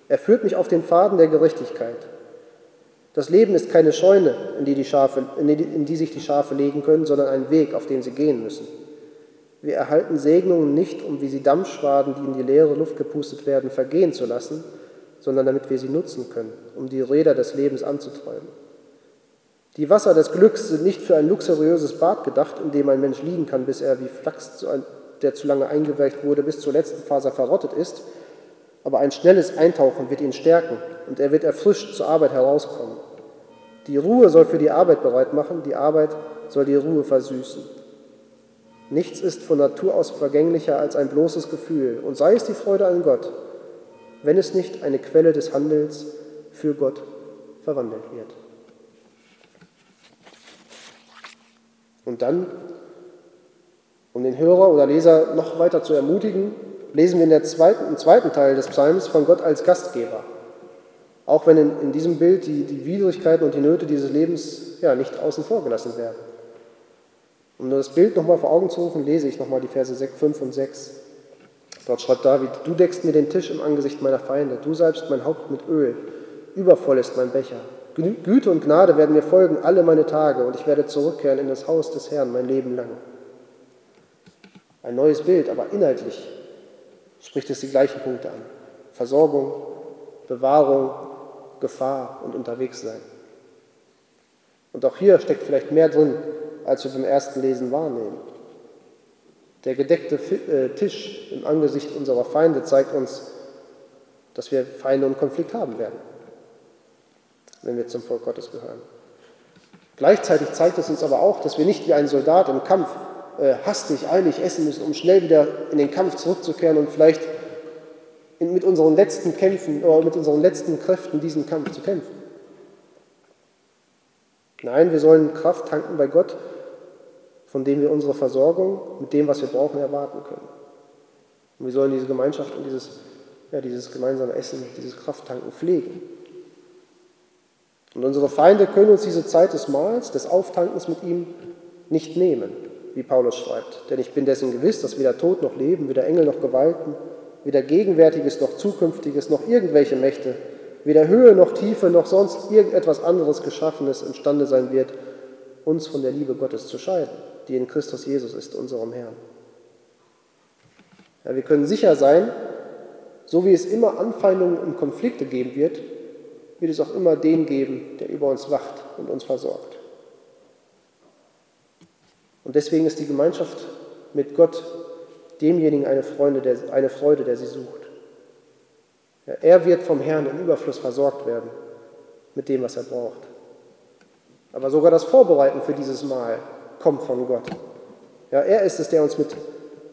Er führt mich auf den Faden der Gerechtigkeit. Das Leben ist keine Scheune, in die, die Schafe, in, die, in die sich die Schafe legen können, sondern ein Weg, auf den sie gehen müssen. Wir erhalten Segnungen nicht, um wie sie Dampfschwaden, die in die leere Luft gepustet werden, vergehen zu lassen, sondern damit wir sie nutzen können, um die Räder des Lebens anzuträumen. Die Wasser des Glücks sind nicht für ein luxuriöses Bad gedacht, in dem ein Mensch liegen kann, bis er wie Flachs der zu lange eingeweicht wurde, bis zur letzten Faser verrottet ist, aber ein schnelles Eintauchen wird ihn stärken und er wird erfrischt zur Arbeit herauskommen. Die Ruhe soll für die Arbeit bereit machen, die Arbeit soll die Ruhe versüßen. Nichts ist von Natur aus vergänglicher als ein bloßes Gefühl, und sei es die Freude an Gott, wenn es nicht eine Quelle des Handels für Gott verwandelt wird. Und dann um den Hörer oder Leser noch weiter zu ermutigen, lesen wir in der zweiten, im zweiten Teil des Psalms von Gott als Gastgeber. Auch wenn in, in diesem Bild die, die Widrigkeiten und die Nöte dieses Lebens ja, nicht außen vor gelassen werden. Um nur das Bild nochmal vor Augen zu rufen, lese ich nochmal die Verse 5 und 6. Dort schreibt David, du deckst mir den Tisch im Angesicht meiner Feinde, du salbst mein Haupt mit Öl, übervoll ist mein Becher. Güte und Gnade werden mir folgen alle meine Tage und ich werde zurückkehren in das Haus des Herrn mein Leben lang. Ein neues Bild, aber inhaltlich spricht es die gleichen Punkte an. Versorgung, Bewahrung, Gefahr und Unterwegssein. Und auch hier steckt vielleicht mehr drin, als wir beim ersten Lesen wahrnehmen. Der gedeckte äh, Tisch im Angesicht unserer Feinde zeigt uns, dass wir Feinde und Konflikt haben werden, wenn wir zum Volk Gottes gehören. Gleichzeitig zeigt es uns aber auch, dass wir nicht wie ein Soldat im Kampf äh, hastig, eilig essen müssen, um schnell wieder in den Kampf zurückzukehren und vielleicht in, mit unseren letzten Kämpfen oder mit unseren letzten Kräften diesen Kampf zu kämpfen. Nein, wir sollen Kraft tanken bei Gott, von dem wir unsere Versorgung mit dem, was wir brauchen, erwarten können. Und wir sollen diese Gemeinschaft und dieses, ja, dieses gemeinsame Essen, dieses Krafttanken pflegen. Und unsere Feinde können uns diese Zeit des Mahls, des Auftankens mit ihm nicht nehmen wie Paulus schreibt. Denn ich bin dessen gewiss, dass weder Tod noch Leben, weder Engel noch Gewalten, weder Gegenwärtiges noch Zukünftiges noch irgendwelche Mächte, weder Höhe noch Tiefe noch sonst irgendetwas anderes Geschaffenes imstande sein wird, uns von der Liebe Gottes zu scheiden, die in Christus Jesus ist, unserem Herrn. Ja, wir können sicher sein, so wie es immer Anfeindungen und Konflikte geben wird, wird es auch immer den geben, der über uns wacht und uns versorgt. Und deswegen ist die Gemeinschaft mit Gott demjenigen eine Freude, der, eine Freude, der sie sucht. Ja, er wird vom Herrn im Überfluss versorgt werden mit dem, was er braucht. Aber sogar das Vorbereiten für dieses Mahl kommt von Gott. Ja, er ist es, der uns mit,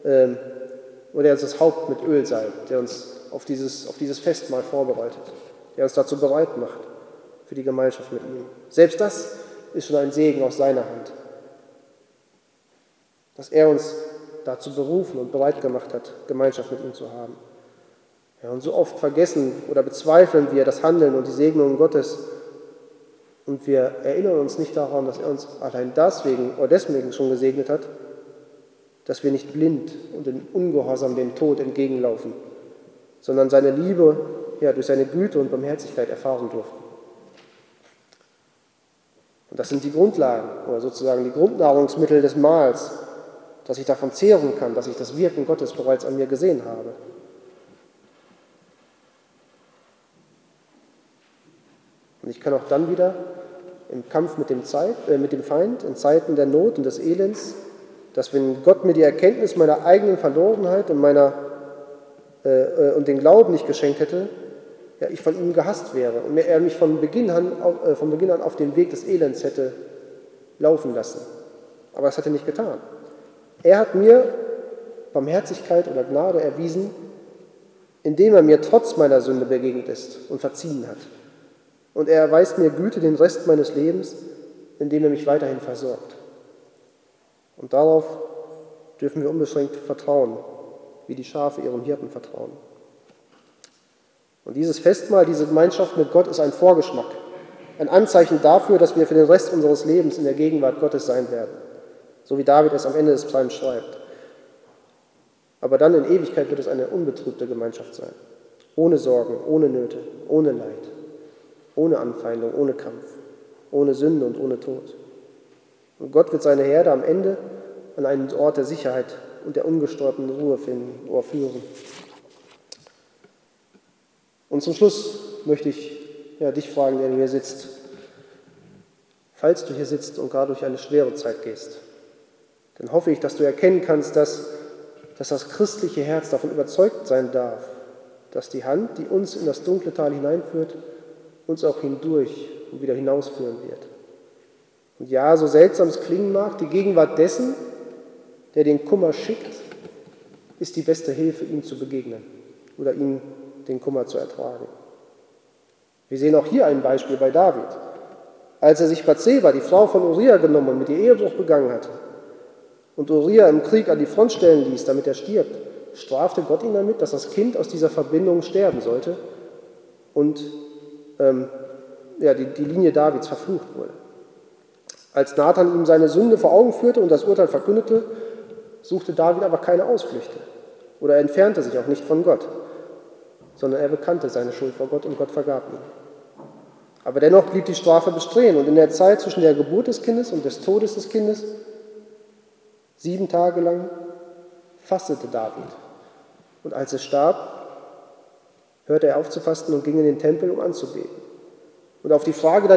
ähm, oder uns das Haupt mit Öl salbt, der uns auf dieses, auf dieses Festmahl vorbereitet, der uns dazu bereit macht für die Gemeinschaft mit ihm. Selbst das ist schon ein Segen aus seiner Hand, dass er uns dazu berufen und bereit gemacht hat, Gemeinschaft mit ihm zu haben. Ja, und so oft vergessen oder bezweifeln wir das Handeln und die Segnungen Gottes und wir erinnern uns nicht daran, dass er uns allein deswegen oder deswegen schon gesegnet hat, dass wir nicht blind und in Ungehorsam dem Tod entgegenlaufen, sondern seine Liebe ja, durch seine Güte und Barmherzigkeit erfahren durften. Und das sind die Grundlagen oder sozusagen die Grundnahrungsmittel des Mahls, dass ich davon zehren kann, dass ich das Wirken Gottes bereits an mir gesehen habe. Und ich kann auch dann wieder im Kampf mit dem, Zeit, äh, mit dem Feind, in Zeiten der Not und des Elends, dass wenn Gott mir die Erkenntnis meiner eigenen Verlorenheit und, meiner, äh, äh, und den Glauben nicht geschenkt hätte, ja, ich von ihm gehasst wäre und er mich von Beginn, an, äh, von Beginn an auf den Weg des Elends hätte laufen lassen. Aber das hat er nicht getan. Er hat mir Barmherzigkeit oder Gnade erwiesen, indem er mir trotz meiner Sünde begegnet ist und verziehen hat. Und er erweist mir Güte den Rest meines Lebens, indem er mich weiterhin versorgt. Und darauf dürfen wir unbeschränkt vertrauen, wie die Schafe ihrem Hirten vertrauen. Und dieses Festmahl, diese Gemeinschaft mit Gott ist ein Vorgeschmack, ein Anzeichen dafür, dass wir für den Rest unseres Lebens in der Gegenwart Gottes sein werden, so wie David es am Ende des Psalms schreibt. Aber dann in Ewigkeit wird es eine unbetrübte Gemeinschaft sein, ohne Sorgen, ohne Nöte, ohne Leid, ohne Anfeindung, ohne Kampf, ohne Sünde und ohne Tod. Und Gott wird seine Herde am Ende an einen Ort der Sicherheit und der ungestörten Ruhe finden oder führen. Und zum Schluss möchte ich ja, dich fragen, der hier sitzt. Falls du hier sitzt und gerade durch eine schwere Zeit gehst, dann hoffe ich, dass du erkennen kannst, dass, dass das christliche Herz davon überzeugt sein darf, dass die Hand, die uns in das dunkle Tal hineinführt, uns auch hindurch und wieder hinausführen wird. Und ja, so seltsam es klingen mag, die Gegenwart dessen, der den Kummer schickt, ist die beste Hilfe, ihm zu begegnen oder ihm den Kummer zu ertragen. Wir sehen auch hier ein Beispiel bei David. Als er sich Bathseba, die Frau von Uriah, genommen und mit ihr Ehebruch begangen hatte und Uriah im Krieg an die Front stellen ließ, damit er stirbt, strafte Gott ihn damit, dass das Kind aus dieser Verbindung sterben sollte und ähm, ja, die, die Linie Davids verflucht wurde. Als Nathan ihm seine Sünde vor Augen führte und das Urteil verkündete, suchte David aber keine Ausflüchte oder entfernte sich auch nicht von Gott, sondern er bekannte seine Schuld vor Gott und Gott vergab ihm. Aber dennoch blieb die Strafe bestehen und in der Zeit zwischen der Geburt des Kindes und des Todes des Kindes, sieben Tage lang, fastete David. Und als es starb, hörte er auf zu fasten und ging in den Tempel, um anzubeten. Und auf die Frage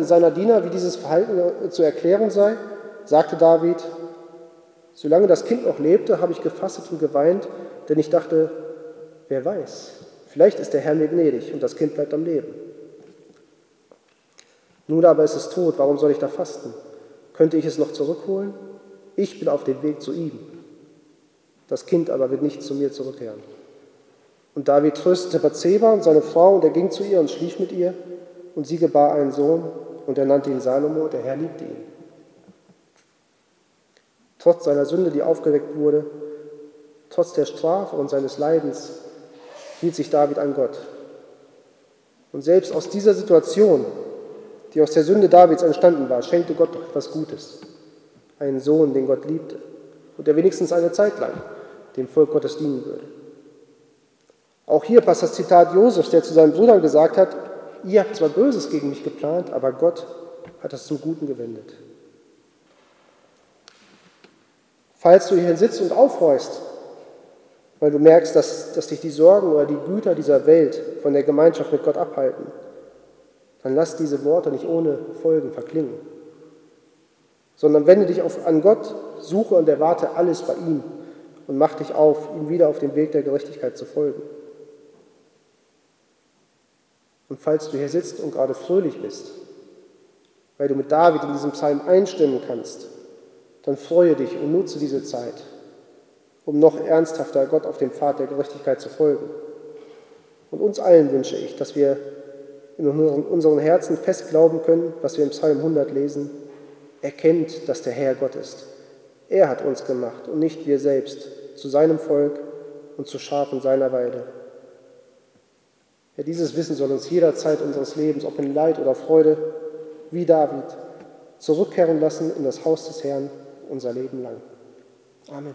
seiner Diener, wie dieses Verhalten zu erklären sei, sagte David, solange das Kind noch lebte, habe ich gefastet und geweint, denn ich dachte, wer weiß, vielleicht ist der Herr mir gnädig und das Kind bleibt am Leben. Nun aber ist es tot, warum soll ich da fasten? Könnte ich es noch zurückholen? Ich bin auf dem Weg zu ihm. Das Kind aber wird nicht zu mir zurückkehren. Und David tröstete Bathseba und seine Frau, und er ging zu ihr und schlief mit ihr, und sie gebar einen Sohn, und er nannte ihn Salomo, der Herr liebte ihn. Trotz seiner Sünde, die aufgeweckt wurde, trotz der Strafe und seines Leidens, hielt sich David an Gott. Und selbst aus dieser Situation, die aus der Sünde Davids entstanden war, schenkte Gott doch etwas Gutes. Einen Sohn, den Gott liebte und der wenigstens eine Zeit lang dem Volk Gottes dienen würde. Auch hier passt das Zitat Josefs, der zu seinen Brüdern gesagt hat, ihr habt zwar Böses gegen mich geplant, aber Gott hat das zum Guten gewendet. Falls du hier sitzt und aufhorchst, weil du merkst, dass, dass dich die Sorgen oder die Güter dieser Welt von der Gemeinschaft mit Gott abhalten, dann lass diese Worte nicht ohne Folgen verklingen, sondern wende dich auf, an Gott, suche und erwarte alles bei ihm und mach dich auf, ihm wieder auf dem Weg der Gerechtigkeit zu folgen. Und falls du hier sitzt und gerade fröhlich bist, weil du mit David in diesem Psalm einstimmen kannst, dann freue dich und nutze diese Zeit, um noch ernsthafter Gott auf dem Pfad der Gerechtigkeit zu folgen. Und uns allen wünsche ich, dass wir in unseren Herzen fest glauben können, was wir im Psalm 100 lesen. Erkennt, dass der Herr Gott ist. Er hat uns gemacht und nicht wir selbst zu seinem Volk und zu Schafen seiner Weide. Ja, dieses Wissen soll uns jederzeit unseres Lebens, ob in Leid oder Freude, wie David, zurückkehren lassen in das Haus des Herrn unser Leben lang. Amen.